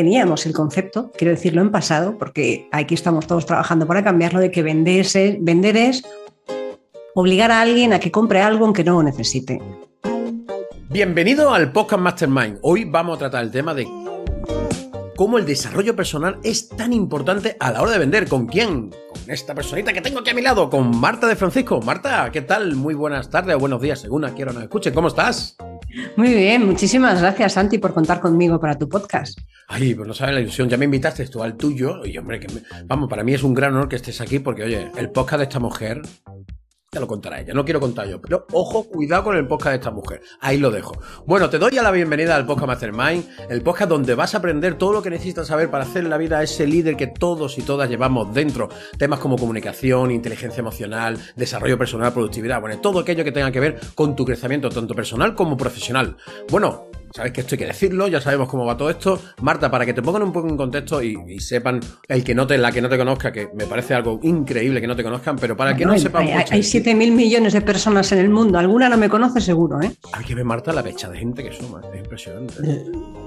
teníamos el concepto, quiero decirlo en pasado, porque aquí estamos todos trabajando para cambiarlo, de que vender es obligar a alguien a que compre algo aunque no lo necesite. Bienvenido al Podcast Mastermind. Hoy vamos a tratar el tema de cómo el desarrollo personal es tan importante a la hora de vender. ¿Con quién? Con esta personita que tengo aquí a mi lado, con Marta de Francisco. Marta, ¿qué tal? Muy buenas tardes o buenos días, según a quiero nos escuchen. ¿Cómo estás? Muy bien, muchísimas gracias, Santi, por contar conmigo para tu podcast. Ay, pues no sabes la ilusión, ya me invitaste tú al tuyo, y hombre, que vamos, para mí es un gran honor que estés aquí, porque oye, el podcast de esta mujer te lo contará ella, no quiero contar yo, pero ojo, cuidado con el podcast de esta mujer. Ahí lo dejo. Bueno, te doy ya la bienvenida al podcast Mastermind, el podcast donde vas a aprender todo lo que necesitas saber para hacer la vida ese líder que todos y todas llevamos dentro. Temas como comunicación, inteligencia emocional, desarrollo personal, productividad, bueno, todo aquello que tenga que ver con tu crecimiento, tanto personal como profesional. Bueno, Sabes que esto hay que decirlo, ya sabemos cómo va todo esto. Marta, para que te pongan un poco en contexto y, sepan el que no te, la que no te conozca, que me parece algo increíble que no te conozcan, pero para que no sepan. Hay, hay 7 mil millones de personas en el mundo, alguna no me conoce seguro, ¿eh? Hay que ver, Marta, la pecha de gente que suma, es impresionante. Eh,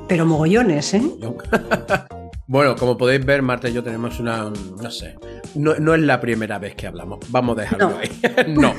pero mogollones, ¿eh? Bueno, como podéis ver, Marta y yo tenemos una, no sé, no, es la primera vez que hablamos, vamos a dejarlo ahí. no.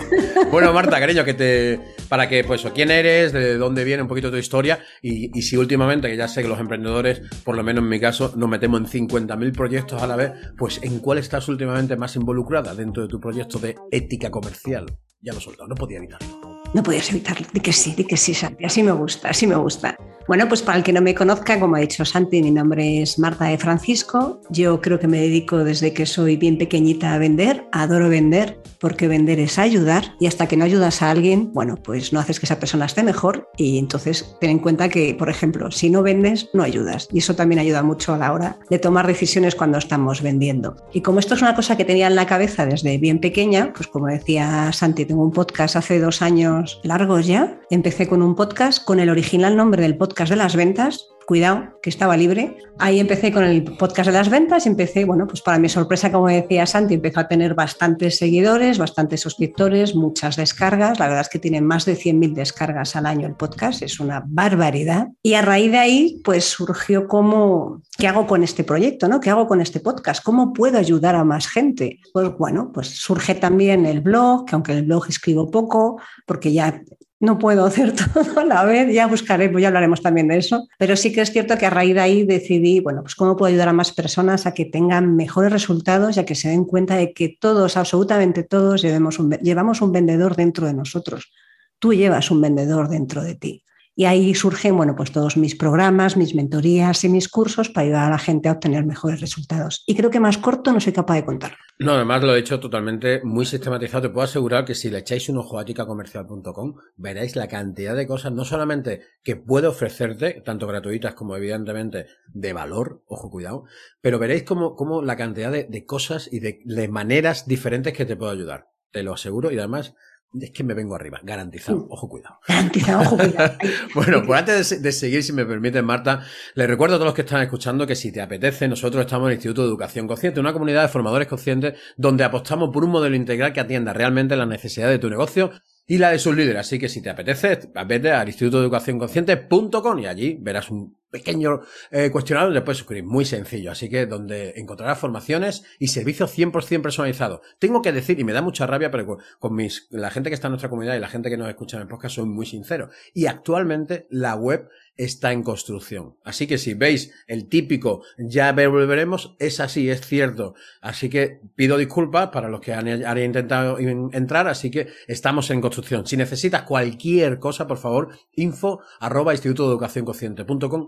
Bueno, Marta, cariño, que te, para que, pues, quién eres, de dónde viene un poquito tu historia y, si últimamente, que ya sé que los emprendedores, por lo menos en mi caso, nos metemos en 50.000 proyectos a la vez, pues, ¿en cuál estás últimamente más involucrada dentro de tu proyecto de ética comercial? Ya lo he soltado, no podía evitarlo. No podías evitarlo, di que sí, di que sí, Santi, así me gusta, así me gusta. Bueno, pues para el que no me conozca, como ha dicho Santi, mi nombre es Marta de Francisco. Yo creo que me dedico desde que soy bien pequeñita a vender, adoro vender, porque vender es ayudar y hasta que no ayudas a alguien, bueno, pues no haces que esa persona esté mejor y entonces ten en cuenta que, por ejemplo, si no vendes, no ayudas. Y eso también ayuda mucho a la hora de tomar decisiones cuando estamos vendiendo. Y como esto es una cosa que tenía en la cabeza desde bien pequeña, pues como decía Santi, tengo un podcast hace dos años largos ya. Empecé con un podcast con el original nombre del podcast de las ventas, cuidado, que estaba libre. Ahí empecé con el podcast de las ventas, empecé, bueno, pues para mi sorpresa, como decía Santi, empezó a tener bastantes seguidores, bastantes suscriptores, muchas descargas. La verdad es que tiene más de 100.000 descargas al año el podcast, es una barbaridad. Y a raíz de ahí, pues surgió como, ¿qué hago con este proyecto? ¿no? ¿Qué hago con este podcast? ¿Cómo puedo ayudar a más gente? Pues bueno, pues surge también el blog, que aunque el blog escribo poco, porque ya no puedo hacer todo a la vez, ya buscaré, pues ya hablaremos también de eso, pero sí que es cierto que a raíz de ahí decidí, bueno, pues cómo puedo ayudar a más personas a que tengan mejores resultados y a que se den cuenta de que todos, absolutamente todos, un, llevamos un vendedor dentro de nosotros. Tú llevas un vendedor dentro de ti. Y ahí surgen, bueno, pues todos mis programas, mis mentorías y mis cursos para ayudar a la gente a obtener mejores resultados. Y creo que más corto no soy capaz de contarlo. No, además lo he hecho totalmente muy sistematizado. Te puedo asegurar que si le echáis un ojo a eticacomercial.com, veréis la cantidad de cosas, no solamente que puedo ofrecerte, tanto gratuitas como evidentemente de valor, ojo cuidado, pero veréis como, como la cantidad de, de cosas y de, de maneras diferentes que te puedo ayudar. Te lo aseguro y además es que me vengo arriba, garantizado. Ojo, cuidado. Garantizado, ojo, cuidado. bueno, pues antes de, seguir, si me permite, Marta, les recuerdo a todos los que están escuchando que si te apetece, nosotros estamos en el Instituto de Educación Consciente, una comunidad de formadores conscientes donde apostamos por un modelo integral que atienda realmente las necesidades de tu negocio y la de sus líderes. Así que si te apetece, vete al Instituto de Educación Consciente.com y allí verás un pequeño eh, cuestionario donde puedes suscribir. Muy sencillo. Así que donde encontrarás formaciones y servicios 100% personalizados. Tengo que decir, y me da mucha rabia, pero con, mis, la gente que está en nuestra comunidad y la gente que nos escucha en el podcast soy muy sincero. Y actualmente la web está en construcción. Así que si veis el típico ya volveremos, es así, es cierto. Así que pido disculpas para los que han, intentado entrar, así que estamos en construcción. Si necesitas cualquier cosa, por favor, info arroba instituto de educación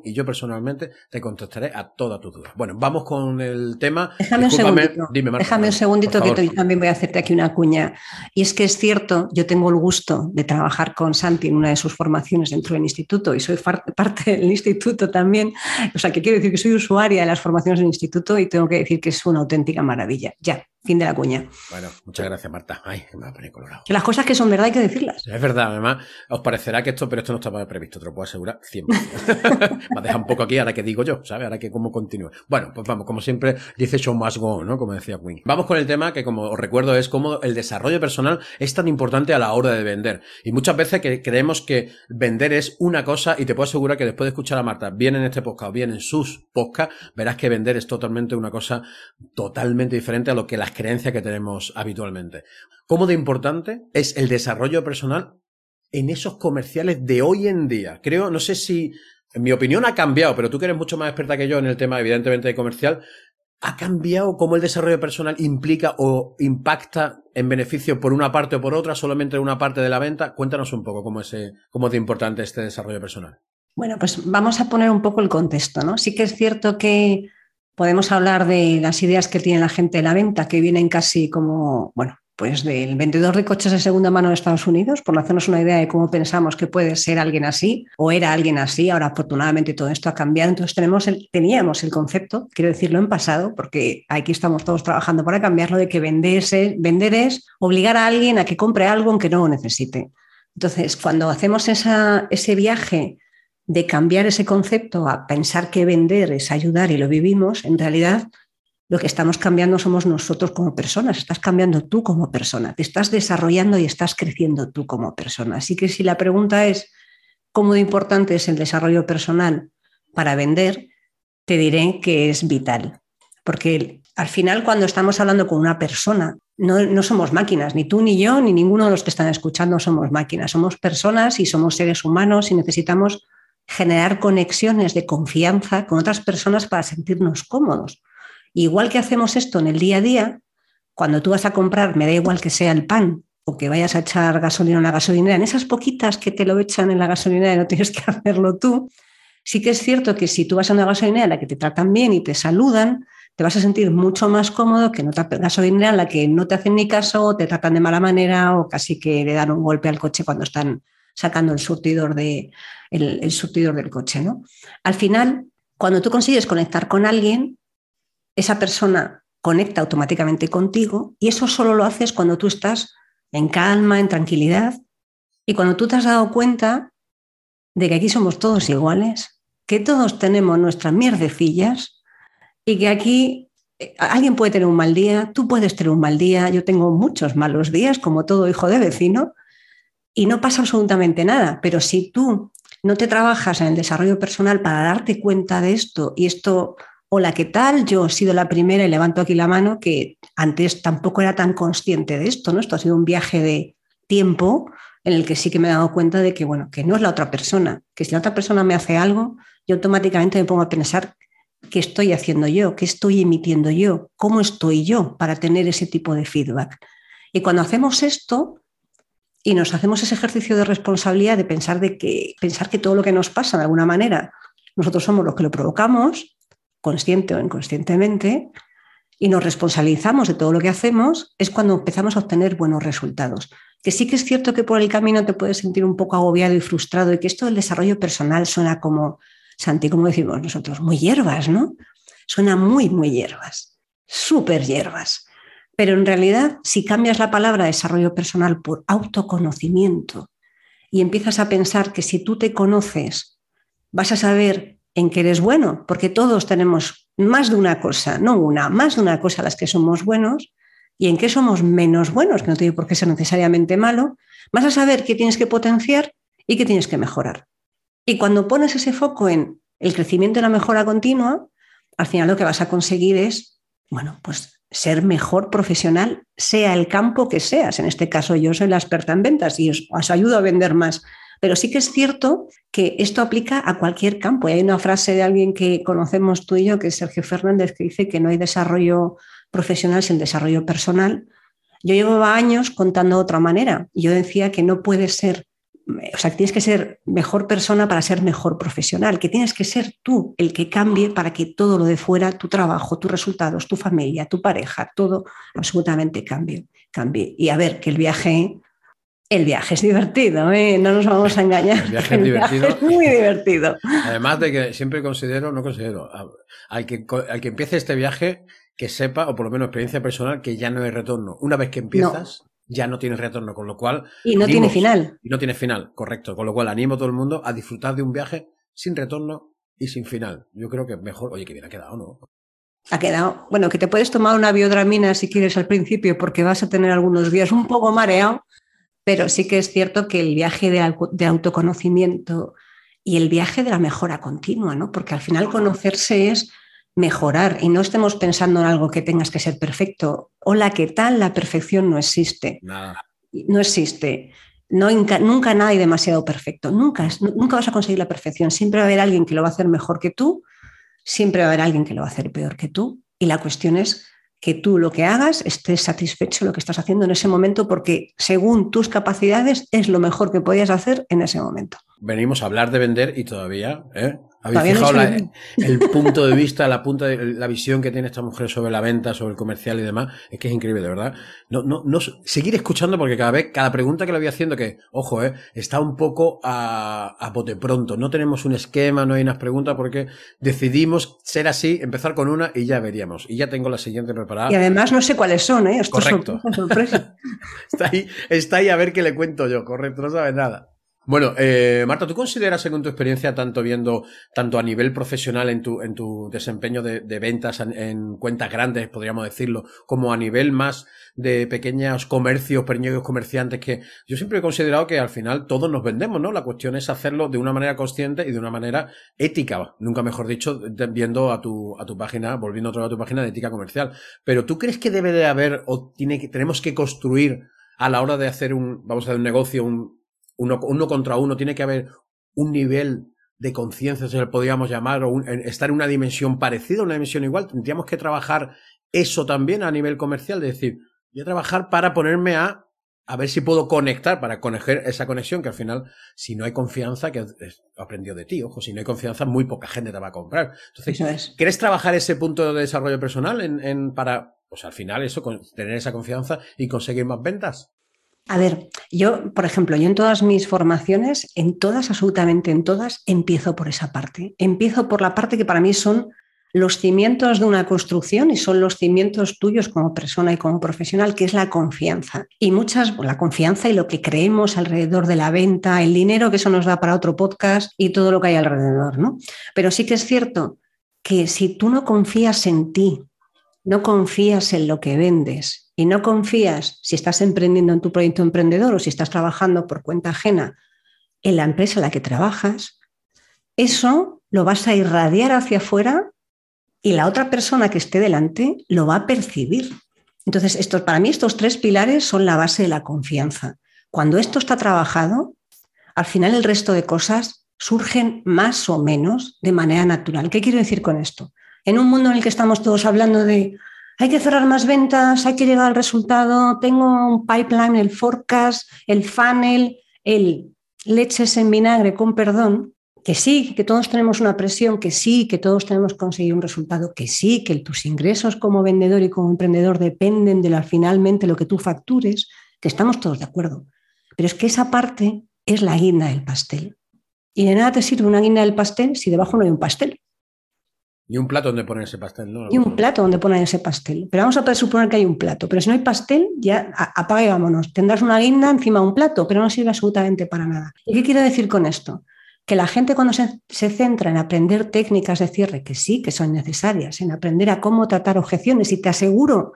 y yo personalmente te contestaré a todas tus dudas. Bueno, vamos con el tema. Déjame un segundito. Déjame un segundito que yo también voy a hacerte aquí una cuña. Y es que es cierto, yo tengo el gusto de trabajar con Santi en una de sus formaciones dentro del instituto y soy parte del instituto también. O sea, que quiero decir que soy usuaria de las formaciones del instituto y tengo que decir que es una auténtica maravilla. Ya, Fin de la cuña. Bueno, muchas gracias, Marta. Ay, me va a poner colorado. Que las cosas que son verdad hay que decirlas. Es verdad, además, os parecerá que esto, pero esto no estaba previsto, te lo puedo asegurar 100%. me ha dejado un poco aquí ahora que digo yo, ¿sabes? Ahora que cómo continúe. Bueno, pues vamos, como siempre dice show must go, ¿no? Como decía Queen. Vamos con el tema que, como os recuerdo, es cómo el desarrollo personal es tan importante a la hora de vender. Y muchas veces que creemos que vender es una cosa y te puedo asegurar que después de escuchar a Marta, bien en este podcast o bien en sus podcasts, verás que vender es totalmente una cosa totalmente diferente a lo que las creencias que tenemos habitualmente. ¿Cómo de importante es el desarrollo personal en esos comerciales de hoy en día? Creo, no sé si, en mi opinión ha cambiado, pero tú que eres mucho más experta que yo en el tema, evidentemente, de comercial, ¿ha cambiado cómo el desarrollo personal implica o impacta en beneficio por una parte o por otra, solamente en una parte de la venta? Cuéntanos un poco cómo es, cómo es de importante este desarrollo personal. Bueno, pues vamos a poner un poco el contexto, ¿no? Sí que es cierto que Podemos hablar de las ideas que tiene la gente de la venta, que vienen casi como, bueno, pues del vendedor de coches de segunda mano de Estados Unidos, por hacernos una idea de cómo pensamos que puede ser alguien así o era alguien así. Ahora, afortunadamente, todo esto ha cambiado. Entonces, teníamos el concepto, quiero decirlo en pasado, porque aquí estamos todos trabajando para cambiarlo, de que vender es obligar a alguien a que compre algo aunque no lo necesite. Entonces, cuando hacemos ese viaje de cambiar ese concepto a pensar que vender es ayudar y lo vivimos, en realidad lo que estamos cambiando somos nosotros como personas, estás cambiando tú como persona, te estás desarrollando y estás creciendo tú como persona. Así que si la pregunta es cómo de importante es el desarrollo personal para vender, te diré que es vital. Porque al final cuando estamos hablando con una persona, no, no, somos máquinas, ni tú ni yo, ni ninguno de los que están escuchando somos máquinas, somos personas y somos seres humanos y necesitamos generar conexiones de confianza con otras personas para sentirnos cómodos. Igual que hacemos esto en el día a día, cuando tú vas a comprar, me da igual que sea el pan o que vayas a echar gasolina en la gasolinera, en esas poquitas que te lo echan en la gasolinera y no tienes que hacerlo tú, sí que es cierto que si tú vas a una gasolinera en la que te tratan bien y te saludan, te vas a sentir mucho más cómodo que en otra gasolinera en la que no te hacen ni caso, te tratan de mala manera o casi que le dan un golpe al coche cuando están sacando el surtidor, de, el, del coche. ¿no? Al final, cuando tú consigues conectar con alguien, esa persona conecta automáticamente contigo y eso solo lo haces cuando tú estás en calma, en tranquilidad y cuando tú te has dado cuenta de que aquí somos todos iguales, que todos tenemos nuestras mierdecillas y que aquí eh, alguien puede tener un mal día, tú puedes tener un mal día, yo tengo muchos malos días, como todo hijo de vecino, y no pasa absolutamente nada. Pero si tú no te trabajas en el desarrollo personal para darte cuenta de esto y esto, hola, ¿qué tal? Yo he sido la primera y levanto aquí la mano que antes tampoco era tan consciente de esto, ¿no? Esto ha sido un viaje de tiempo en el que sí que me he dado cuenta de que, bueno, que no es la otra persona, que si la otra persona me hace algo, yo automáticamente me pongo a pensar qué estoy haciendo yo, qué estoy emitiendo yo, cómo estoy yo para tener ese tipo de feedback. Y cuando hacemos esto, y nos hacemos ese ejercicio de responsabilidad de pensar, de que, pensar que todo lo que nos pasa de alguna manera, nosotros somos los que lo provocamos, consciente o inconscientemente, y nos responsabilizamos de todo lo que hacemos, es cuando empezamos a obtener buenos resultados. Que sí que es cierto que por el camino te puedes sentir un poco agobiado y frustrado y que esto del desarrollo personal suena como, Santi, como decimos nosotros, muy hierbas, ¿no? Suena muy, muy hierbas, súper hierbas. Pero en realidad, si cambias la palabra desarrollo personal por autoconocimiento y empiezas a pensar que si tú te conoces, vas a saber en qué eres bueno, porque todos tenemos más de una cosa, no una, más de una cosa a las que somos buenos y en qué somos menos buenos, que no tiene por qué ser necesariamente malo, vas a saber qué tienes que potenciar y qué tienes que mejorar. Y cuando pones ese foco en el crecimiento y la mejora continua, al final lo que vas a conseguir es, bueno, pues ser mejor profesional, sea el campo que seas. En este caso yo soy la experta en ventas y os, ayudo a vender más. Pero sí que es cierto que esto aplica a cualquier campo. Y hay una frase de alguien que conocemos tú y yo, que es Sergio Fernández, que dice que no hay desarrollo profesional sin desarrollo personal. Yo llevaba años contando de otra manera. Yo decía que no puede ser o sea, que tienes que ser mejor persona para ser mejor profesional, que tienes que ser tú el que cambie para que todo lo de fuera, tu trabajo, tus resultados, tu familia, tu pareja, todo absolutamente cambie. cambie. Y a ver, que el viaje El viaje es divertido, ¿eh? no nos vamos a engañar. El viaje es divertido. es muy divertido. Además de que siempre considero, no considero, al que, al que empiece este viaje, que sepa, o por lo menos experiencia personal, que ya no hay retorno. Una vez que empiezas, ya no tienes retorno, con lo cual... Y no tiene final. Y no tiene final, correcto. Con lo cual animo a todo el mundo a disfrutar de un viaje sin retorno y sin final. Yo creo que mejor, oye, que bien ha quedado, ¿no? Ha quedado, bueno, que te puedes tomar una biodramina si quieres al principio porque vas a tener algunos días un poco mareado, pero sí que es cierto que el viaje de, autoconocimiento y el viaje de la mejora continua, ¿no? Porque al final conocerse es mejorar y no estemos pensando en algo que tengas que ser perfecto. Hola, ¿qué tal? La perfección no existe. Nada. No existe. No, nunca nada hay demasiado perfecto. Nunca, nunca vas a conseguir la perfección. Siempre va a haber alguien que lo va a hacer mejor que tú, siempre va a haber alguien que lo va a hacer peor que tú. Y la cuestión es que tú lo que hagas estés satisfecho de lo que estás haciendo en ese momento porque según tus capacidades es lo mejor que podías hacer en ese momento. Venimos a hablar de vender y todavía, ¿eh? ¿Habéis fijado el punto de vista, la punta de, la visión que tiene esta mujer sobre la venta, sobre el comercial y demás? Es que es increíble, de verdad. No, no, no, seguir escuchando porque cada vez, cada pregunta que le voy haciendo, que, ojo, eh, está un poco a, a bote pronto. No tenemos un esquema, no hay unas preguntas porque decidimos ser así, empezar con una y ya veríamos. Y ya tengo la siguiente preparada. Y además no sé cuáles son, ¿eh? correcto. está ahí, está ahí a ver qué le cuento yo, correcto, no sabe nada. Bueno, eh, Marta, ¿tú consideras, según tu experiencia, tanto viendo, tanto a nivel profesional en tu, en tu desempeño de, ventas en, cuentas grandes, podríamos decirlo, como a nivel más de pequeños comercios, pequeños comerciantes, que yo siempre he considerado que al final todos nos vendemos, ¿no? La cuestión es hacerlo de una manera consciente y de una manera ética, nunca mejor dicho, viendo a tu, a tu página, volviendo otra vez a tu página de ética comercial. Pero ¿tú crees que debe de haber o tiene que, tenemos que construir a la hora de hacer un, vamos a hacer un negocio, un, uno, uno contra uno, tiene que haber un nivel de conciencia, se le podríamos llamar, o estar en una dimensión parecida, una dimensión igual. Tendríamos que trabajar eso también a nivel comercial, de decir, voy a trabajar para ponerme a a ver si puedo conectar para conocer esa conexión que al final, si no hay confianza, que he aprendido de ti, ojo, si no hay confianza, muy poca gente te va a comprar. Entonces, ¿quieres trabajar ese punto de desarrollo personal en, en, para, pues al final eso, tener esa confianza y conseguir más ventas? A ver, yo, por ejemplo, yo en todas mis formaciones, en todas, absolutamente en todas, empiezo por esa parte. Empiezo por la parte que para mí son los cimientos de una construcción y son los cimientos tuyos como persona y como profesional, que es la confianza. Y muchas, la confianza y lo que creemos alrededor de la venta, el dinero que eso nos da para otro podcast y todo lo que hay alrededor, ¿no? Pero sí que es cierto que si tú no confías en ti, no confías en lo que vendes y no confías, si estás emprendiendo en tu proyecto emprendedor o si estás trabajando por cuenta ajena en la empresa en la que trabajas, eso lo vas a irradiar hacia afuera y la otra persona que esté delante lo va a percibir. Entonces, estos, para mí estos tres pilares son la base de la confianza. Cuando esto está trabajado, al final el resto de cosas surgen más o menos de manera natural. ¿Qué quiero decir con esto? En un mundo en el que estamos todos hablando de hay que cerrar más ventas, hay que llegar al resultado, tengo un pipeline, el forecast, el funnel, el leches en vinagre, con perdón, que sí, que todos tenemos una presión, que sí, que todos tenemos que conseguir un resultado, que sí, que tus ingresos como vendedor y como emprendedor dependen de la, finalmente lo que tú factures, que estamos todos de acuerdo. Pero es que esa parte es la guinda del pastel. Y de nada te sirve una guinda del pastel si debajo no hay un pastel. Y un plato donde poner ese pastel, ¿no? Y un plato donde poner ese pastel. Pero vamos a suponer que hay un plato. Pero si no hay pastel, ya apaga y vámonos. Tendrás una guinda encima de un plato, pero no sirve absolutamente para nada. ¿Y qué quiero decir con esto? Que la gente cuando se, se centra en aprender técnicas de cierre, que sí, que son necesarias, en aprender a cómo tratar objeciones, y te aseguro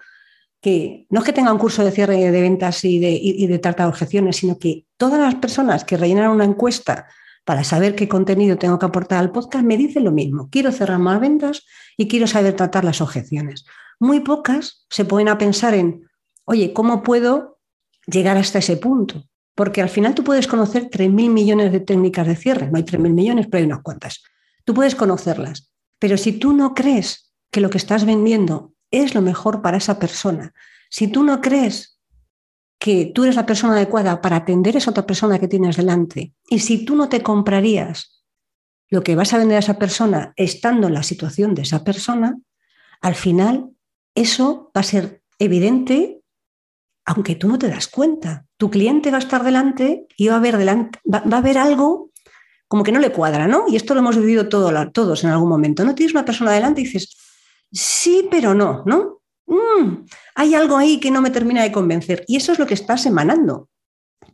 que no es que tenga un curso de cierre de ventas y de, y de tratar objeciones, sino que todas las personas que rellenan una encuesta para saber qué contenido tengo que aportar al podcast, me dicen lo mismo. Quiero cerrar más ventas y quiero saber tratar las objeciones. Muy pocas se pueden a pensar en, oye, ¿cómo puedo llegar hasta ese punto? Porque al final tú puedes conocer 3.000 millones de técnicas de cierre. No hay 3.000 millones, pero hay unas cuantas. Tú puedes conocerlas. Pero si tú no crees que lo que estás vendiendo es lo mejor para esa persona, si tú no crees que tú eres la persona adecuada para atender a esa otra persona que tienes delante. Y si tú no te comprarías lo que vas a vender a esa persona estando en la situación de esa persona, al final eso va a ser evidente aunque tú no te das cuenta. tu cliente va a estar delante y va a ver, delante, va, a ver algo como que no le cuadra, ¿no? Y esto lo hemos vivido todos en algún momento. No tienes una persona delante y dices, sí, pero no, ¿no? Mm, hay algo ahí que no me termina de convencer. Y eso es lo que estás emanando.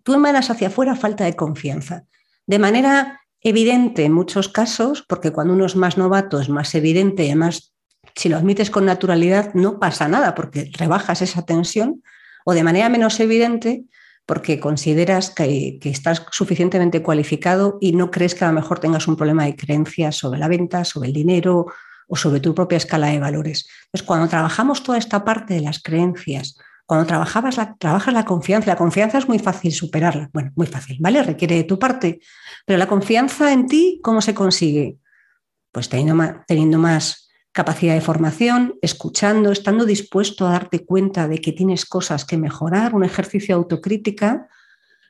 Tú emanas hacia afuera falta de confianza. De manera evidente en muchos casos, porque cuando uno es más novato es más evidente y además si lo admites con naturalidad no pasa nada porque rebajas esa tensión, o de manera menos evidente porque consideras que, que, estás suficientemente cualificado y no crees que a lo mejor tengas un problema de creencias sobre la venta, sobre el dinero o sobre tu propia escala de valores. Entonces, cuando trabajamos toda esta parte de las creencias, cuando trabajabas trabajas la confianza, la confianza es muy fácil superarla. Bueno, muy fácil, ¿vale? Requiere de tu parte. Pero la confianza en ti, ¿cómo se consigue? Pues teniendo más, teniendo más capacidad de formación, escuchando, estando dispuesto a darte cuenta de que tienes cosas que mejorar, un ejercicio de autocrítica.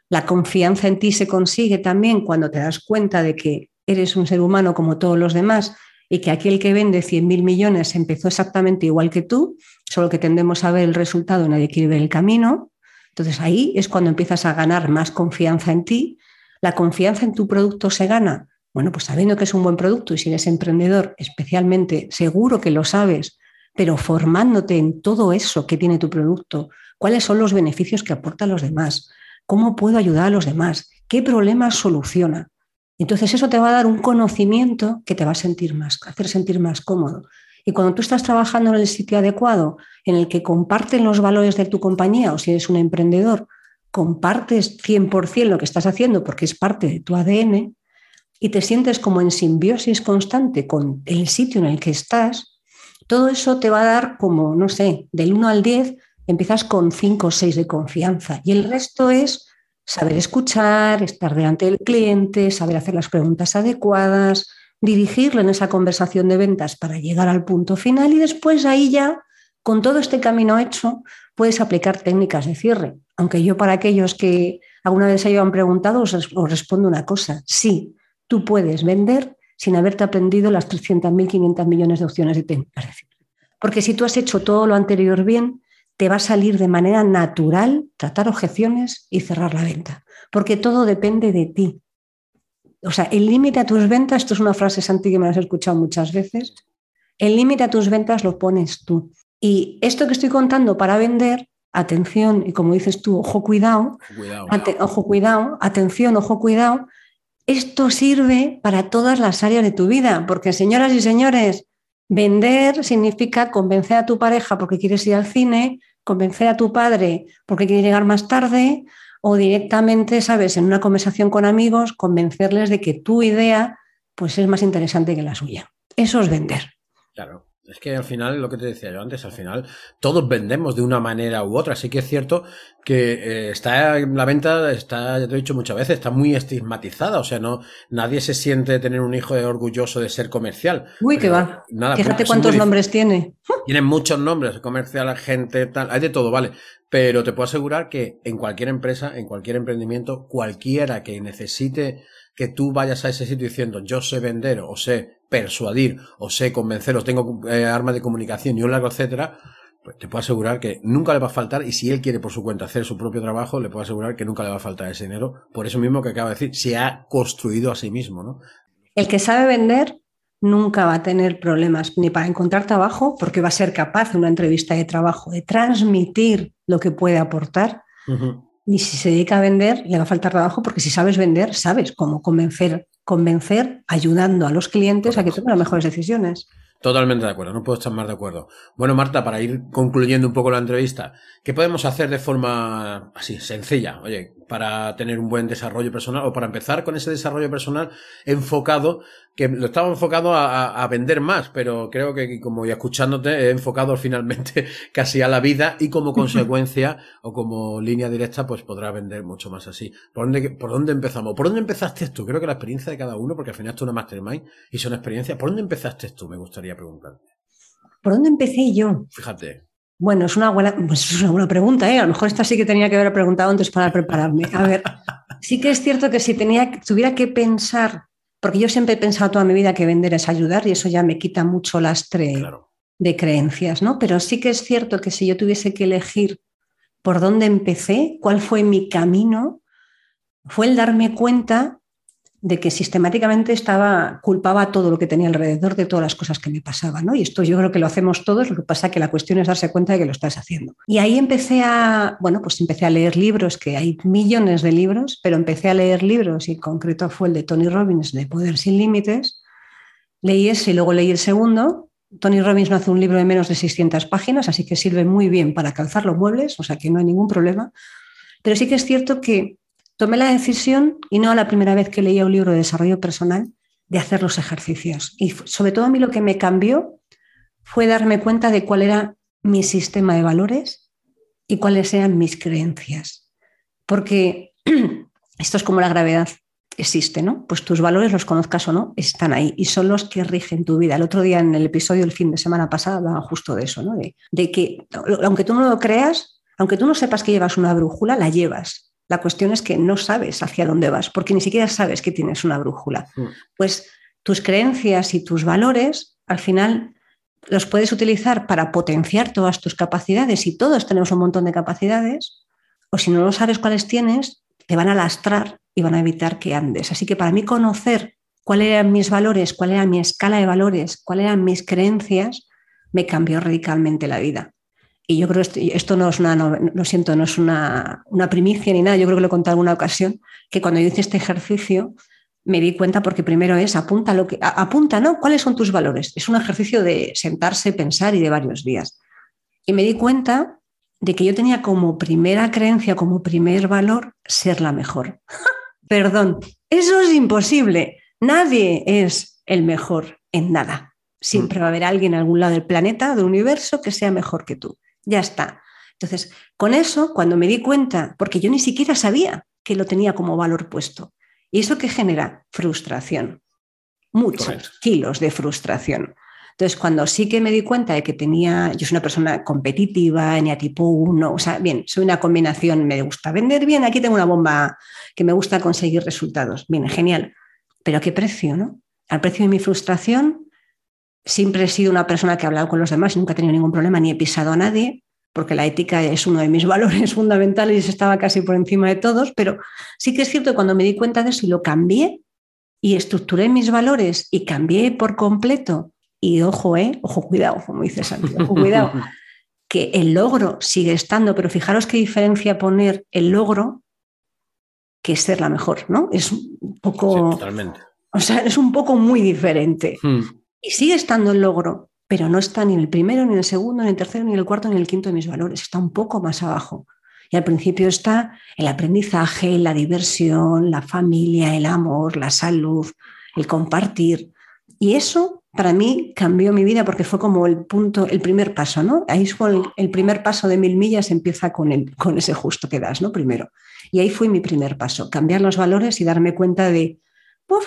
La confianza en ti se consigue también cuando te das cuenta de que eres un ser humano como todos los demás y que aquel que vende 100.000 millones empezó exactamente igual que tú, solo que tendemos a ver el resultado, nadie quiere ver el camino. Entonces ahí es cuando empiezas a ganar más confianza en ti. La confianza en tu producto se gana, bueno, pues sabiendo que es un buen producto y si eres emprendedor, especialmente, seguro que lo sabes, pero formándote en todo eso que tiene tu producto, cuáles son los beneficios que aporta a los demás, cómo puedo ayudar a los demás, qué problemas soluciona. Entonces eso te va a dar un conocimiento que te va a sentir más, hacer sentir más cómodo. Y cuando tú estás trabajando en el sitio adecuado, en el que comparten los valores de tu compañía, o si eres un emprendedor, compartes 100% lo que estás haciendo porque es parte de tu ADN y te sientes como en simbiosis constante con el sitio en el que estás, todo eso te va a dar como, no sé, del 1 al 10, empiezas con 5 o 6 de confianza y el resto es saber escuchar, estar delante del cliente, saber hacer las preguntas adecuadas, dirigirlo en esa conversación de ventas para llegar al punto final y después ahí ya, con todo este camino hecho, puedes aplicar técnicas de cierre. Aunque yo para aquellos que alguna vez se hayan preguntado os, respondo una cosa, sí, tú puedes vender sin haberte aprendido las 300.000, 500 millones de opciones de técnicas de cierre. Porque si tú has hecho todo lo anterior bien, te va a salir de manera natural tratar objeciones y cerrar la venta, porque todo depende de ti. O sea, el límite a tus ventas, esto es una frase, Santi, que me has escuchado muchas veces, el límite a tus ventas lo pones tú. Y esto que estoy contando para vender, atención, y como dices tú, ojo, cuidado, ojo, cuidado, atención, ojo, cuidado, esto sirve para todas las áreas de tu vida, porque señoras y señores, Vender significa convencer a tu pareja porque quieres ir al cine, convencer a tu padre porque quiere llegar más tarde o directamente, sabes, en una conversación con amigos, convencerles de que tu idea pues es más interesante que la suya. Eso es vender. Claro. Es que al final, lo que te decía yo antes, al final todos vendemos de una manera u otra. Sí que es cierto que eh, está la venta, está, ya te he dicho muchas veces, está muy estigmatizada. O sea, no, nadie se siente tener un hijo orgulloso de ser comercial. Uy, que va. Fíjate cuántos nombres tiene. Tienen muchos nombres, comercial, gente, tal, hay de todo, vale. Pero te puedo asegurar que en cualquier empresa, en cualquier emprendimiento, cualquiera que necesite que tú vayas a ese sitio diciendo yo sé vender o sé persuadir o sé convencer o tengo eh, armas de comunicación y un largo etcétera, pues te puedo asegurar que nunca le va a faltar y si él quiere por su cuenta hacer su propio trabajo, le puedo asegurar que nunca le va a faltar ese dinero. Por eso mismo que acaba de decir, se ha construido a sí mismo, ¿no? El que sabe vender nunca va a tener problemas ni para encontrar trabajo, porque va a ser capaz en una entrevista de trabajo de transmitir lo que puede aportar, y si se dedica a vender, le va a faltar trabajo porque si sabes vender, sabes cómo convencer, convencer ayudando a los clientes a que tomen las mejores decisiones. Totalmente de acuerdo, no puedo estar más de acuerdo. Bueno, Marta, para ir concluyendo un poco la entrevista, ¿qué podemos hacer de forma así, sencilla? Oye, para tener un buen desarrollo personal o para empezar con ese desarrollo personal enfocado, que lo estaba enfocado a, vender más, pero creo que como y escuchándote he enfocado finalmente casi a la vida y como consecuencia o como línea directa pues podrá vender mucho más así. ¿Por dónde, por dónde empezamos? ¿Por dónde empezaste tú? Creo que la experiencia de cada uno, porque al final esto es una mastermind y son experiencias. ¿Por dónde empezaste tú? Me gustaría preguntarte. ¿Por dónde empecé yo? Fíjate. Bueno, es una buena, pues es una buena pregunta, ¿eh? A lo mejor esta sí que tenía que haber preguntado antes para prepararme. A ver, sí que es cierto que si tenía, tuviera que pensar, porque yo siempre he pensado toda mi vida que vender es ayudar y eso ya me quita mucho lastre de creencias, ¿no? Pero sí que es cierto que si yo tuviese que elegir por dónde empecé, cuál fue mi camino, fue el darme cuenta de que sistemáticamente estaba, culpaba todo lo que tenía alrededor de todas las cosas que me pasaban. ¿no? Y esto yo creo que lo hacemos todos, lo que pasa es que la cuestión es darse cuenta de que lo estás haciendo. Y ahí empecé a, bueno, pues empecé a leer libros, que hay millones de libros, pero empecé a leer libros y en concreto fue el de Tony Robbins, de Poder sin Límites. Leí ese y luego leí el segundo. Tony Robbins no hace un libro de menos de 600 páginas, así que sirve muy bien para calzar los muebles, o sea que no hay ningún problema. Pero sí que es cierto que tomé la decisión, y no a la primera vez que leía un libro de desarrollo personal, de hacer los ejercicios. Y sobre todo a mí lo que me cambió fue darme cuenta de cuál era mi sistema de valores y cuáles eran mis creencias. Porque esto es como la gravedad, existe, ¿no? Pues tus valores, los conozcas o no, están ahí y son los que rigen tu vida. El otro día en el episodio del fin de semana pasado hablaba justo de eso, ¿no? De, de que aunque tú no lo creas, aunque tú no sepas que llevas una brújula, la llevas. La cuestión es que no sabes hacia dónde vas, porque ni siquiera sabes que tienes una brújula. Mm. Pues tus creencias y tus valores, al final, los puedes utilizar para potenciar todas tus capacidades y todos tenemos un montón de capacidades, o si no lo sabes cuáles tienes, te van a lastrar y van a evitar que andes. Así que para mí conocer cuáles eran mis valores, cuál era mi escala de valores, cuáles eran mis creencias, me cambió radicalmente la vida. Y yo creo que esto, no es una, lo siento, no es una, primicia ni nada, yo creo que lo he contado en alguna ocasión, que cuando yo hice este ejercicio me di cuenta porque primero es apunta lo que apunta, ¿no? ¿Cuáles son tus valores? Es un ejercicio de sentarse, pensar y de varios días. Y me di cuenta de que yo tenía como primera creencia, como primer valor, ser la mejor. Perdón, eso es imposible. Nadie es el mejor en nada. Siempre va a haber alguien en algún lado del planeta, del universo, que sea mejor que tú ya está. Entonces, con eso, cuando me di cuenta, porque yo ni siquiera sabía que lo tenía como valor puesto, ¿y eso qué genera? Frustración. Muchos kilos de frustración. Entonces, cuando sí que me di cuenta de que tenía, yo soy una persona competitiva, tipo 1, o sea, bien, soy una combinación, me gusta vender bien, aquí tengo una bomba que me gusta conseguir resultados. Bien, genial. Pero ¿a qué precio, no? Al precio de mi frustración, Siempre he sido una persona que ha hablado con los demás y nunca he tenido ningún problema ni he pisado a nadie, porque la ética es uno de mis valores fundamentales y estaba casi por encima de todos, pero sí que es cierto que cuando me di cuenta de eso y lo cambié y estructuré mis valores y cambié por completo, y ojo, eh, ojo, cuidado, como dice Santiago, ojo, cuidado, que el logro sigue estando, pero fijaros qué diferencia poner el logro que ser la mejor, ¿no? Es un poco... totalmente. O sea, es un poco muy diferente. Hmm. Y sigue estando el logro, pero no está ni en el primero, ni en el segundo, ni en el tercero, ni en el cuarto, ni en el quinto de mis valores. Está un poco más abajo. Y al principio está el aprendizaje, la diversión, la familia, el amor, la salud, el compartir. Y eso para mí cambió mi vida porque fue como el punto, el primer paso, ¿no? Ahí fue el, primer paso de mil millas, empieza con, el, con ese justo que das, ¿no? Primero. Y ahí fue mi primer paso, cambiar los valores y darme cuenta de, ¡puf!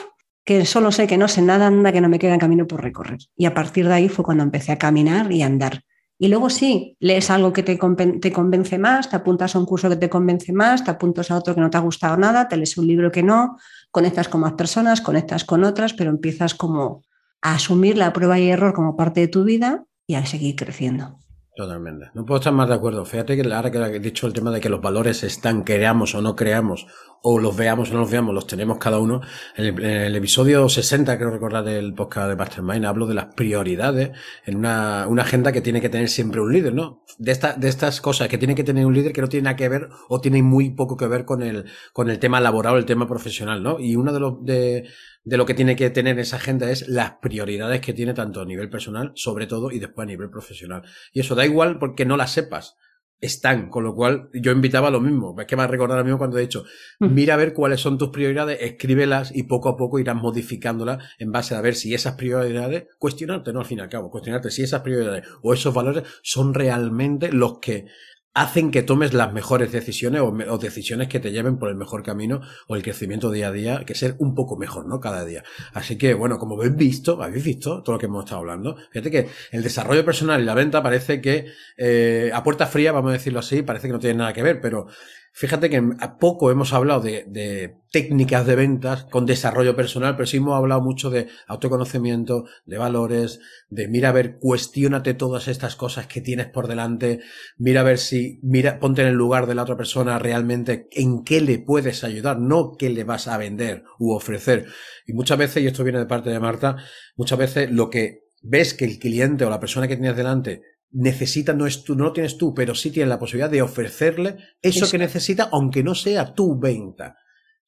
Que solo sé que no sé nada, anda que no me queda camino por recorrer. Y a partir de ahí fue cuando empecé a caminar y a andar. Y luego sí, lees algo que te, te, convence más, te apuntas a un curso que te convence más, te apuntas a otro que no te ha gustado nada, te lees un libro que no, conectas con más personas, conectas con otras, pero empiezas como a asumir la prueba y error como parte de tu vida y a seguir creciendo. Totalmente. No puedo estar más de acuerdo. Fíjate que ahora que he dicho el tema de que los valores están, creamos o no creamos, o los veamos o no los veamos, los tenemos cada uno. En el, episodio 60, creo recordar del podcast de Mastermind, hablo de las prioridades en una, agenda que tiene que tener siempre un líder, ¿no? De, de estas cosas que tiene que tener un líder que no tiene nada que ver o tiene muy poco que ver con el, con el tema laboral el tema profesional, ¿no? Y uno de los, de, de lo que tiene que tener esa agenda es las prioridades que tiene tanto a nivel personal, sobre todo, y después a nivel profesional. Y eso da igual porque no las sepas. Están, con lo cual yo invitaba a lo mismo. Es que me ha recordado a mí cuando he dicho, mm. mira a ver cuáles son tus prioridades, escríbelas y poco a poco irás modificándolas en base a ver si esas prioridades, cuestionarte, no al fin y al cabo, cuestionarte si esas prioridades o esos valores son realmente los que hacen que tomes las mejores decisiones o, decisiones que te lleven por el mejor camino o el crecimiento día a día, que ser un poco mejor, ¿no? Cada día. Así que, bueno, como habéis visto, habéis visto todo lo que hemos estado hablando. Fíjate que el desarrollo personal y la venta parece que, eh, a puerta fría, vamos a decirlo así, parece que no tiene nada que ver, pero Fíjate que a poco hemos hablado de, técnicas de ventas con desarrollo personal, pero sí hemos hablado mucho de autoconocimiento, de valores, de mira a ver, cuestiónate todas estas cosas que tienes por delante, mira a ver si, mira, ponte en el lugar de la otra persona realmente en qué le puedes ayudar, no qué le vas a vender u ofrecer. Y muchas veces, y esto viene de parte de Marta, muchas veces lo que ves que el cliente o la persona que tienes delante necesita, no es tú, no lo tienes tú, pero sí tienes la posibilidad de ofrecerle eso, que necesita, aunque no sea tu venta.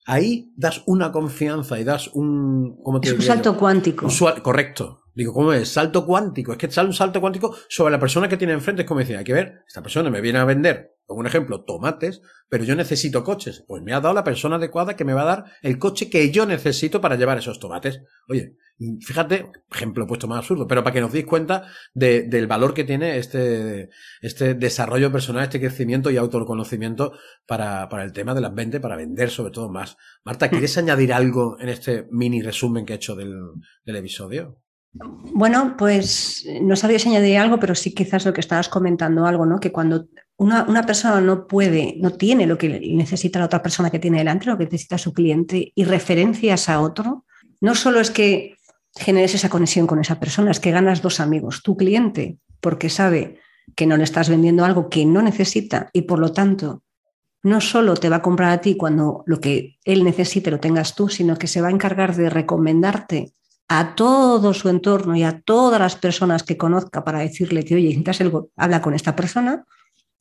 Ahí das una confianza y das un, ¿cómo te es un salto cuántico. correcto. Digo, ¿cómo es? Salto cuántico. Es que sale un salto cuántico sobre la persona que tiene enfrente. Es como decir, hay que ver, esta persona me viene a vender, un ejemplo, tomates, pero yo necesito coches. Pues me ha dado la persona adecuada que me va a dar el coche que yo necesito para llevar esos tomates. Oye, fíjate, ejemplo puesto más absurdo, pero para que nos deis cuenta del valor que tiene este, este desarrollo personal, este crecimiento y autoconocimiento para, para el tema de las ventas, para vender sobre todo más. Marta, ¿quieres añadir algo en este mini resumen que he hecho del, del episodio? Bueno, pues no sabías añadir algo, pero sí quizás lo que estabas comentando algo, ¿no? Que cuando una, una, persona no puede, no tiene lo que necesita la otra persona que tiene delante, lo que necesita su cliente, y referencias a otro, no solo es que generes esa conexión con esa persona, es que ganas dos amigos, tu cliente, porque sabe que no le estás vendiendo algo que no necesita y por lo tanto no solo te va a comprar a ti cuando lo que él necesite lo tengas tú, sino que se va a encargar de recomendarte a todo su entorno y a todas las personas que conozca para decirle que, oye, algo, habla con esta persona.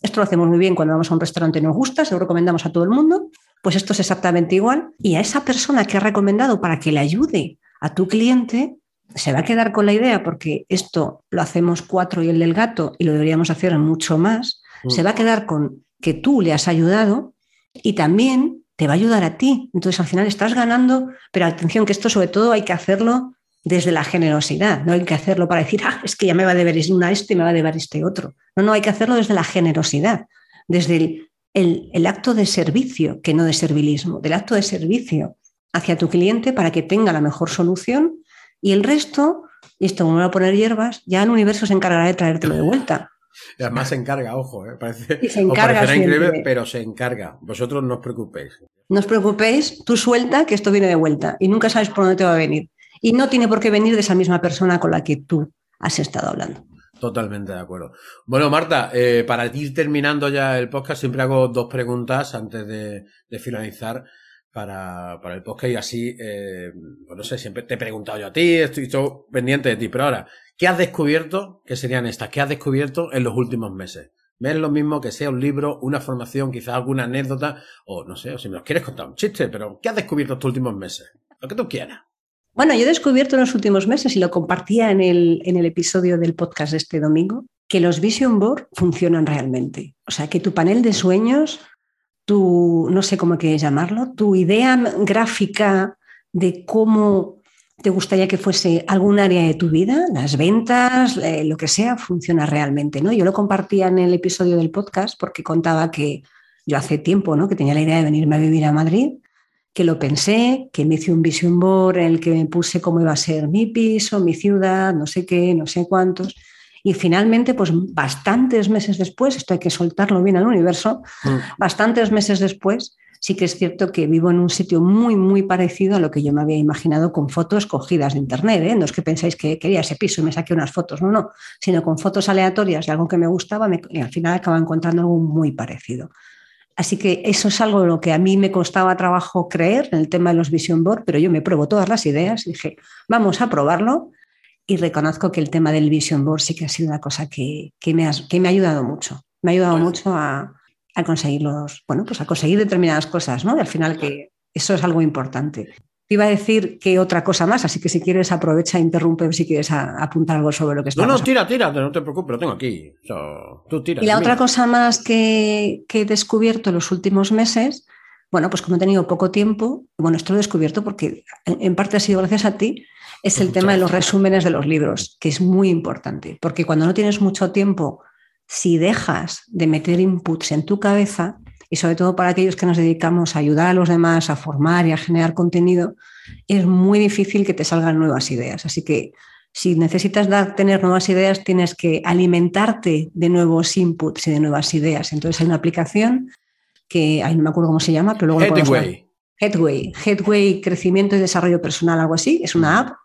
Esto lo hacemos muy bien cuando vamos a un restaurante y nos gusta, se lo recomendamos a todo el mundo. Pues esto es exactamente igual. Y a esa persona que ha recomendado para que le ayude a tu cliente, se va a quedar con la idea, porque esto lo hacemos cuatro y el del gato y lo deberíamos hacer mucho más, mm. se va a quedar con que tú le has ayudado y también te va a ayudar a ti. Entonces al final estás ganando, pero atención que esto sobre todo hay que hacerlo desde la generosidad. No hay que hacerlo para decir, ah, es que ya me va a deber una este y me va a deber este otro. No, no, hay que hacerlo desde la generosidad, desde el, el, acto de servicio, que no de servilismo, del acto de servicio hacia tu cliente para que tenga la mejor solución y el resto, y esto como va a poner hierbas, ya el universo se encargará de traértelo de vuelta. Y además se encarga, ojo, ¿eh? parece, se encarga increíble, pero se encarga. Vosotros no os preocupéis. No os preocupéis, tú suelta que esto viene de vuelta y nunca sabes por dónde te va a venir. Y no tiene por qué venir de esa misma persona con la que tú has estado hablando. Totalmente de acuerdo. Bueno, Marta, eh, para ir terminando ya el podcast, siempre hago dos preguntas antes de, finalizar para, para, el podcast y así, eh, pues no sé, siempre te he preguntado yo a ti, estoy, pendiente de ti, pero ahora, ¿qué has descubierto? ¿Qué serían estas? ¿Qué has descubierto en los últimos meses? ¿Ves lo mismo que sea un libro, una formación, quizás alguna anécdota, o no sé, o si me los quieres contar un chiste, pero ¿qué has descubierto estos últimos meses? Lo que tú quieras. Bueno, yo he descubierto en los últimos meses, y lo compartía en el, en el episodio del podcast de este domingo, que los vision board funcionan realmente. O sea, que tu panel de sueños, tu, no sé cómo quieres llamarlo, tu idea gráfica de cómo te gustaría que fuese algún área de tu vida, las ventas, eh, lo que sea, funciona realmente. ¿no? Yo lo compartía en el episodio del podcast porque contaba que yo hace tiempo ¿no? que tenía la idea de venirme a vivir a Madrid que lo pensé, que me hice un vision board en el que me puse cómo iba a ser mi piso, mi ciudad, no sé qué, no sé cuántos. Y finalmente, pues bastantes meses después, esto hay que soltarlo bien al universo, mm. bastantes meses después, sí que es cierto que vivo en un sitio muy, muy parecido a lo que yo me había imaginado con fotos cogidas de internet. ¿eh? No es que pensáis que quería ese piso y me saqué unas fotos, no, no, sino con fotos aleatorias de algo que me gustaba y al final acaba encontrando algo muy parecido. Así que eso es algo lo que a mí me costaba trabajo creer en el tema de los Vision Board, pero yo me pruebo todas las ideas y dije, vamos a probarlo. Y reconozco que el tema del Vision Board sí que ha sido una cosa que, me, ha, que me ha ayudado mucho. Me ha ayudado mucho a, conseguir bueno, pues a conseguir determinadas cosas, ¿no? Y al final que eso es algo importante iba a decir que otra cosa más, así que si quieres aprovecha e interrumpe si quieres apuntar algo sobre lo que está No, no, tira, tira, no te preocupes, lo tengo aquí. tú tira, y la otra cosa más que, he descubierto en los últimos meses, bueno, pues como he tenido poco tiempo, bueno, esto lo he descubierto porque en parte ha sido gracias a ti, es el tema de los resúmenes de los libros, que es muy importante, porque cuando no tienes mucho tiempo, si dejas de meter inputs en tu cabeza, y sobre todo para aquellos que nos dedicamos a ayudar a los demás, a formar y a generar contenido, es muy difícil que te salgan nuevas ideas. Así que si necesitas dar, tener nuevas ideas, tienes que alimentarte de nuevos inputs y de nuevas ideas. Entonces hay una aplicación que, ahí no me acuerdo cómo se llama, pero luego... Headway. Headway. Headway, Crecimiento y Desarrollo Personal, algo así. Es una mm. app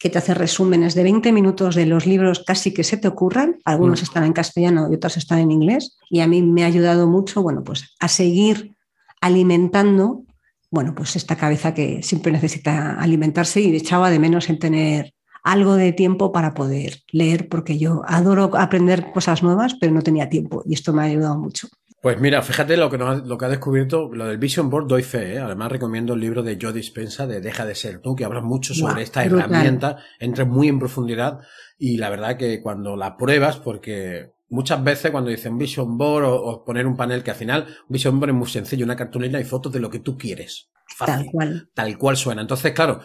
que te hace resúmenes de 20 minutos de los libros casi que se te ocurran. Algunos mm. están en castellano y otros están en inglés. Y a mí me ha ayudado mucho, bueno, pues a seguir alimentando, bueno, pues esta cabeza que siempre necesita alimentarse y echaba de menos en tener algo de tiempo para poder leer, porque yo adoro aprender cosas nuevas, pero no tenía tiempo y esto me ha ayudado mucho. Pues mira, fíjate lo que, lo que ha descubierto, lo del Vision Board doy fe, ¿eh? además recomiendo el libro de Joe Dispensa de Deja de ser tú, que habla mucho sobre esta herramienta, entra muy en profundidad y la verdad que cuando la pruebas, porque muchas veces cuando dicen Vision Board o, poner un panel que al final, Vision Board es muy sencillo, una cartulina y fotos de lo que tú quieres. tal cual. Tal cual suena. Entonces, claro,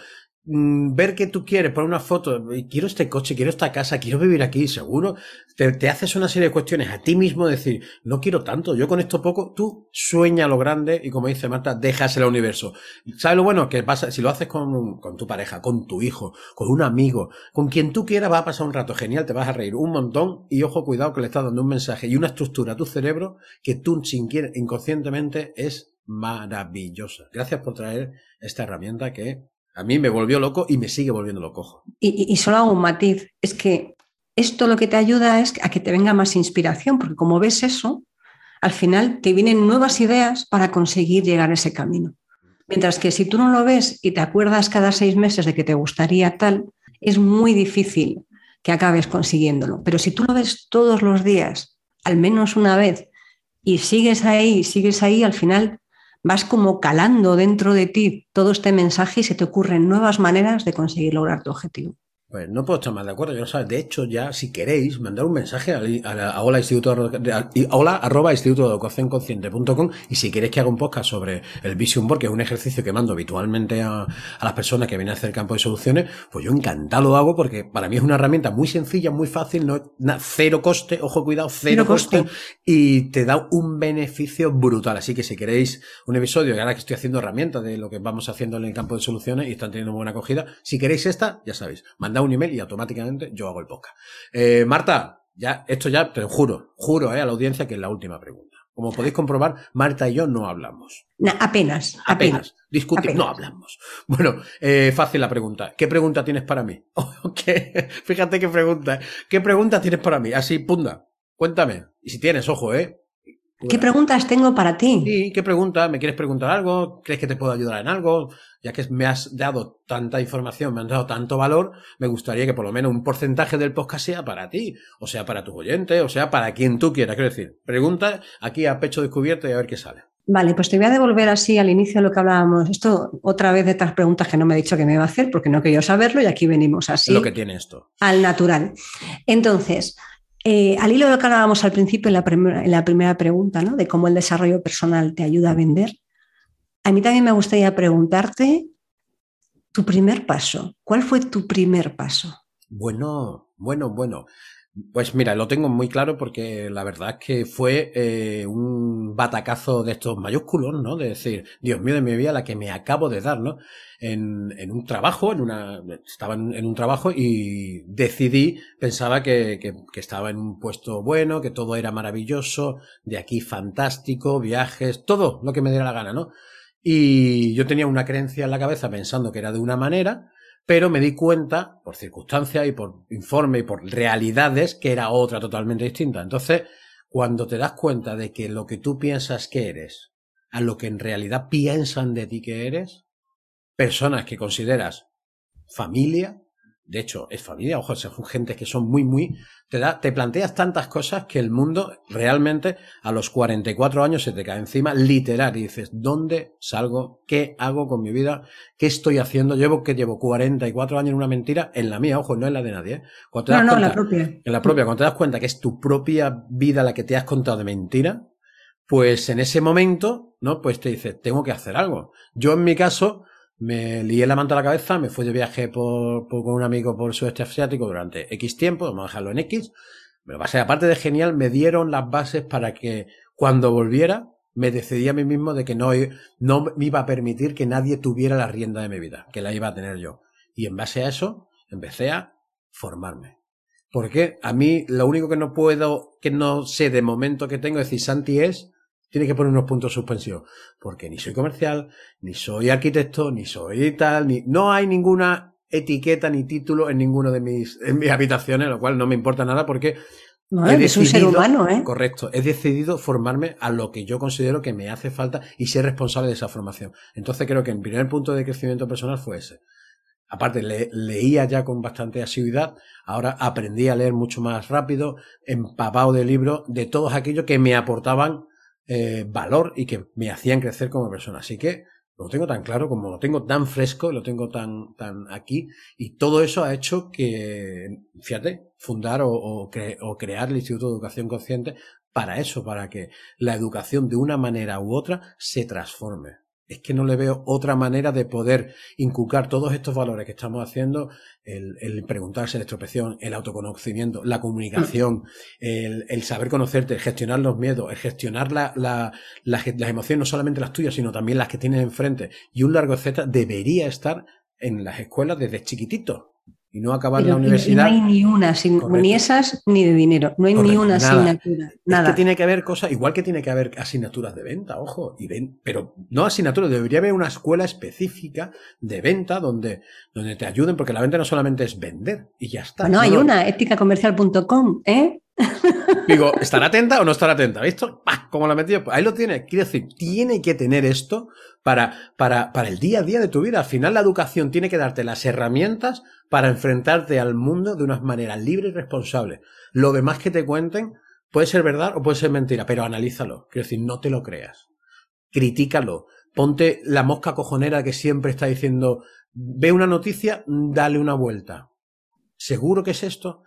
ver que tú quieres, poner una foto, quiero este coche, quiero esta casa, quiero vivir aquí, seguro, te, haces una serie de cuestiones a ti mismo, decir, no quiero tanto, yo con esto poco, tú sueña lo grande y como dice Marta, dejas el universo. ¿Sabes lo bueno? Que pasa, si lo haces con, tu pareja, con tu hijo, con un amigo, con quien tú quieras, va a pasar un rato genial, te vas a reír un montón y ojo, cuidado que le estás dando un mensaje y una estructura a tu cerebro que tú sin inconscientemente es maravillosa. Gracias por traer esta herramienta que a mí me volvió loco y me sigue volviendo loco. Y, y, solo hago un matiz, es que esto lo que te ayuda es a que te venga más inspiración, porque como ves eso, al final te vienen nuevas ideas para conseguir llegar a ese camino. Mientras que si tú no lo ves y te acuerdas cada seis meses de que te gustaría tal, es muy difícil que acabes consiguiéndolo. Pero si tú lo ves todos los días, al menos una vez, y sigues ahí, sigues ahí, al final vas como calando dentro de ti todo este mensaje y se te ocurren nuevas maneras de conseguir lograr tu objetivo. Pues no puedo estar más de acuerdo, ya lo sabes. De hecho, ya si queréis, mandar un mensaje a, a, hola, instituto, hola arroba instituto de educación consciente.com y si queréis que haga un podcast sobre el Vision Board, que es un ejercicio que mando habitualmente a, a las personas que vienen a hacer campo de soluciones, pues yo encantado lo hago porque para mí es una herramienta muy sencilla, muy fácil, no cero coste, ojo cuidado, cero, coste, y te da un beneficio brutal. Así que si queréis un episodio, y ahora que estoy haciendo herramientas de lo que vamos haciendo en el campo de soluciones y están teniendo buena acogida, si queréis esta, ya sabéis, mandad un email y automáticamente yo hago el podcast. Eh, Marta, ya, esto ya, te juro, juro eh, a la audiencia que es la última pregunta. Como podéis comprobar, Marta y yo no hablamos. apenas, apenas. Discutimos, no hablamos. Bueno, eh, fácil la pregunta. ¿Qué pregunta tienes para mí? Fíjate qué pregunta. ¿Qué pregunta tienes para mí? Así, punda. Cuéntame. Y si tienes, ojo, ¿eh? ¿Qué preguntas tengo para ti? Sí, ¿qué pregunta? ¿Me quieres preguntar algo? ¿Crees que te puedo ayudar en algo? Ya que me has dado tanta información, me has dado tanto valor, me gustaría que por lo menos un porcentaje del podcast sea para ti, o sea para tus oyentes, o sea para quien tú quieras. Quiero decir, pregunta aquí a pecho descubierto y a ver qué sale. Vale, pues te voy a devolver así al inicio de lo que hablábamos. Esto otra vez de estas preguntas que no me he dicho que me iba a hacer porque no quería saberlo y aquí venimos así. lo que tiene esto. Al natural. Entonces, eh, al hilo de lo que hablábamos al principio en la, primera pregunta, ¿no? de cómo el desarrollo personal te ayuda a vender, a mí también me gustaría preguntarte tu primer paso. ¿Cuál fue tu primer paso? Bueno, bueno, bueno. Pues mira, lo tengo muy claro porque la verdad es que fue eh, un batacazo de estos mayúsculos, ¿no? De decir, Dios mío de mi vida, la que me acabo de dar, ¿no? En, un trabajo, en una, estaba en, un trabajo y decidí, pensaba que, que, que, estaba en un puesto bueno, que todo era maravilloso, de aquí fantástico, viajes, todo lo que me diera la gana, ¿no? Y yo tenía una creencia en la cabeza pensando que era de una manera, pero me di cuenta, por circunstancias y por informe y por realidades, que era otra totalmente distinta. Entonces, cuando te das cuenta de que lo que tú piensas que eres, a lo que en realidad piensan de ti que eres, personas que consideras familia, de hecho, es familia, ojo, son gente que son muy, muy, te da, te planteas tantas cosas que el mundo realmente a los 44 años se te cae encima, literal, y dices, ¿dónde salgo? ¿Qué hago con mi vida? ¿Qué estoy haciendo? Llevo que llevo 44 años en una mentira, en la mía, ojo, no en la de nadie, ¿eh? No, no, en la propia. En la propia, cuando te das cuenta que es tu propia vida la que te has contado de mentira, pues en ese momento, ¿no? Pues te dices, tengo que hacer algo. Yo en mi caso, me lié la manta a la cabeza, me fui de viaje por, con un amigo por el sudeste asiático durante X tiempo, vamos a dejarlo en X. Me pasé, aparte de genial, me dieron las bases para que cuando volviera me decidí a mí mismo de que no, no me iba a permitir que nadie tuviera la rienda de mi vida, que la iba a tener yo. Y en base a eso empecé a formarme. Porque a mí lo único que no puedo, que no sé de momento que tengo, es decir, Santi es tiene que poner unos puntos suspensivos, porque ni soy comercial, ni soy arquitecto, ni soy tal, ni no hay ninguna etiqueta ni título en ninguno de mis, en mis habitaciones, lo cual no me importa nada porque no, es un ser humano, ¿eh? Correcto. He decidido formarme a lo que yo considero que me hace falta y ser responsable de esa formación. Entonces creo que el primer punto de crecimiento personal fue ese. Aparte, leía ya con bastante asiduidad, ahora aprendí a leer mucho más rápido, empapado de libros, de todos aquellos que me aportaban eh, valor y que me hacían crecer como persona. Así que lo tengo tan claro, como lo tengo tan fresco, lo tengo tan, tan aquí, y todo eso ha hecho que, fíjate, fundar o, crear el Instituto de Educación Consciente para eso, para que la educación de una manera u otra se transforme es que no le veo otra manera de poder inculcar todos estos valores que estamos haciendo, el, preguntarse, la estropeción, el autoconocimiento, la comunicación, el, saber conocerte, gestionar los miedos, el gestionar la, la, las emociones, no solamente las tuyas, sino también las que tienes enfrente, y un largo etcétera, debería estar en las escuelas desde chiquitito y no acabar la universidad. No hay ni una, ni esas ni de dinero. No hay ni una asignatura. Nada. Es que tiene que haber cosas, igual que tiene que haber asignaturas de venta, ojo, y ven, pero no asignaturas, debería haber una escuela específica de venta donde, donde te ayuden, porque la venta no solamente es vender y ya está. No, hay una, éticacomercial.com, ¿eh? Digo, ¿estar atenta o no estar atenta? ¿Visto? Como la metido. Ahí lo tiene. Quiero decir, tiene que tener esto para, para, para el día a día de tu vida. Al final la educación tiene que darte las herramientas para enfrentarte al mundo de una manera libre y responsable. Lo demás que te cuenten puede ser verdad o puede ser mentira, pero analízalo. Quiero decir, no te lo creas. Critícalo. Ponte la mosca cojonera que siempre está diciendo, ve una noticia, dale una vuelta. ¿Seguro que es esto?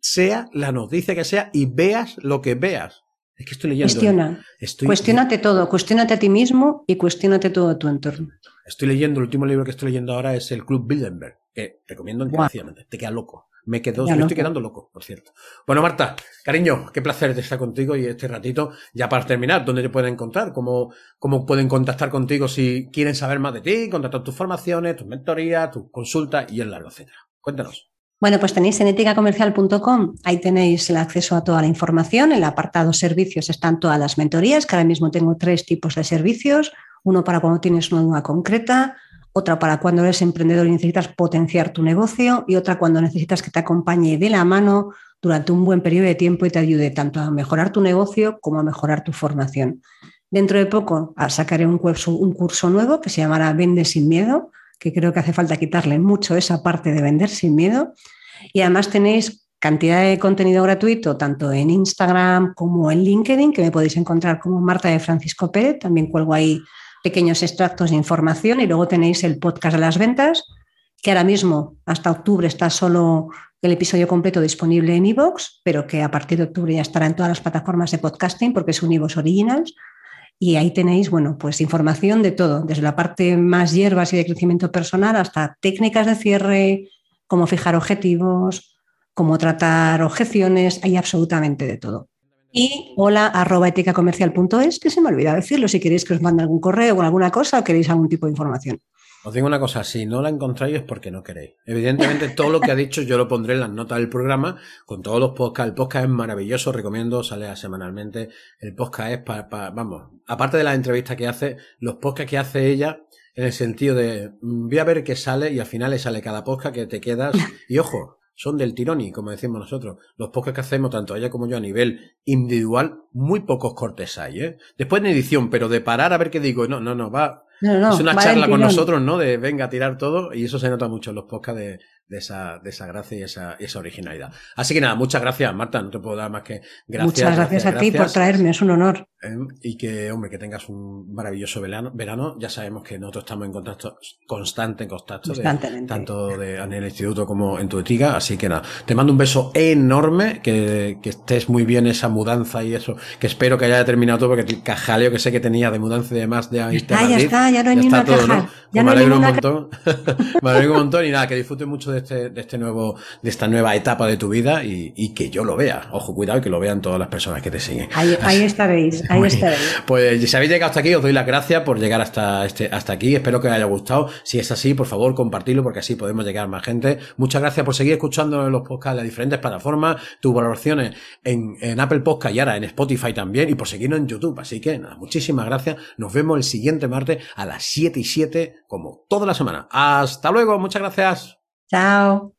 Sea la noticia que sea y veas lo que veas. Es que estoy leyendo. Cuestiona. Cuestiónate todo, cuestiónate a ti mismo y cuestiónate todo tu entorno. Estoy leyendo, el último libro que estoy leyendo ahora es el Club Bilderberg, que recomiendo encarecidamente. Te queda loco. Me, quedo, me estoy quedando loco, por cierto. Bueno, Marta, cariño, qué placer estar contigo y este ratito. Ya para terminar, ¿dónde te pueden encontrar? ¿Cómo, cómo pueden contactar contigo si quieren saber más de ti, contratar tus formaciones, tus mentorías, tus consultas y el largo, etcétera? Cuéntanos. Bueno, pues tenéis en eticacomercial.com, ahí tenéis el acceso a toda la información. En el apartado servicios están todas las mentorías, que ahora mismo tengo tres tipos de servicios. Uno para cuando tienes una duda concreta, otra para cuando eres emprendedor y necesitas potenciar tu negocio y otra cuando necesitas que te acompañe de la mano durante un buen periodo de tiempo y te ayude tanto a mejorar tu negocio como a mejorar tu formación. Dentro de poco ah, sacaré un curso, un curso nuevo que se llamará Vende sin miedo, que creo que hace falta quitarle mucho esa parte de vender sin miedo. Y además tenéis cantidad de contenido gratuito, tanto en Instagram como en LinkedIn, que me podéis encontrar como Marta de Francisco Pérez. También cuelgo ahí pequeños extractos de información. Y luego tenéis el podcast de las ventas, que ahora mismo, hasta octubre, está solo el episodio completo disponible en iVoox, pero que a partir de octubre ya estará en todas las plataformas de podcasting porque es un iVoox Originals. Y ahí tenéis, bueno, pues información de todo, desde la parte más hierbas y de crecimiento personal hasta técnicas de cierre, cómo fijar objetivos, cómo tratar objeciones, hay absolutamente de todo. Y hola arroba eticacomercial.es, que se me olvida decirlo, si queréis que os mande algún correo o alguna cosa o queréis algún tipo de información. Os digo una cosa, si no la encontráis es porque no queréis. Evidentemente todo lo que ha dicho yo lo pondré en las notas del programa, con todos los podcasts. El podcast es maravilloso, recomiendo, sale semanalmente. El podcast es para, vamos, aparte de las entrevistas que hace, los podcasts que hace ella, en el sentido de, mm, voy a ver qué sale y al final le sale cada podcast que te quedas. Y ojo, son del tirón y como decimos nosotros. Los podcasts que hacemos, tanto ella como yo, a nivel individual, muy pocos cortes hay, ¿eh? Después en edición, pero de parar a ver qué digo, no, no, no, va, es una charla con nosotros, ¿no? De venga a tirar todo y eso se nota mucho en los podcasts de, de esa, de esa gracia y esa, esa originalidad. Así que nada, muchas gracias, Marta. No te puedo dar más que gracias. Muchas gracias, a ti por traerme, es un honor. ¿Eh? y que, hombre, que tengas un maravilloso verano. verano. Ya sabemos que nosotros estamos en contacto constante, en contacto, tanto de, en el instituto como en tu etiga. Así que nada, te mando un beso enorme, que, que estés muy bien esa mudanza y eso, que espero que haya terminado todo, porque el cajaleo que sé que tenía de mudanza y demás de ya está, ya está, ya no hay ni una todo, ¿no? Ya pues me alegro un montón. me alegro un montón y nada, que disfrutes mucho de este, de este nuevo, de esta nueva etapa de tu vida y, y que yo lo vea. Ojo, cuidado y que lo vean todas las personas que te siguen. Ahí, ahí estaréis. Ahí estaré. Pues si habéis llegado hasta aquí, os doy las gracias por llegar hasta, este, hasta aquí. Espero que os haya gustado. Si es así, por favor, compartirlo porque así podemos llegar a más gente. Muchas gracias por seguir escuchando los podcasts de las diferentes plataformas, tus valoraciones en, en Apple Podcast y ahora en Spotify también y por seguirnos en YouTube. Así que nada, muchísimas gracias. Nos vemos el siguiente martes a las 7 y 7 como toda la semana. Hasta luego, muchas gracias. Chao.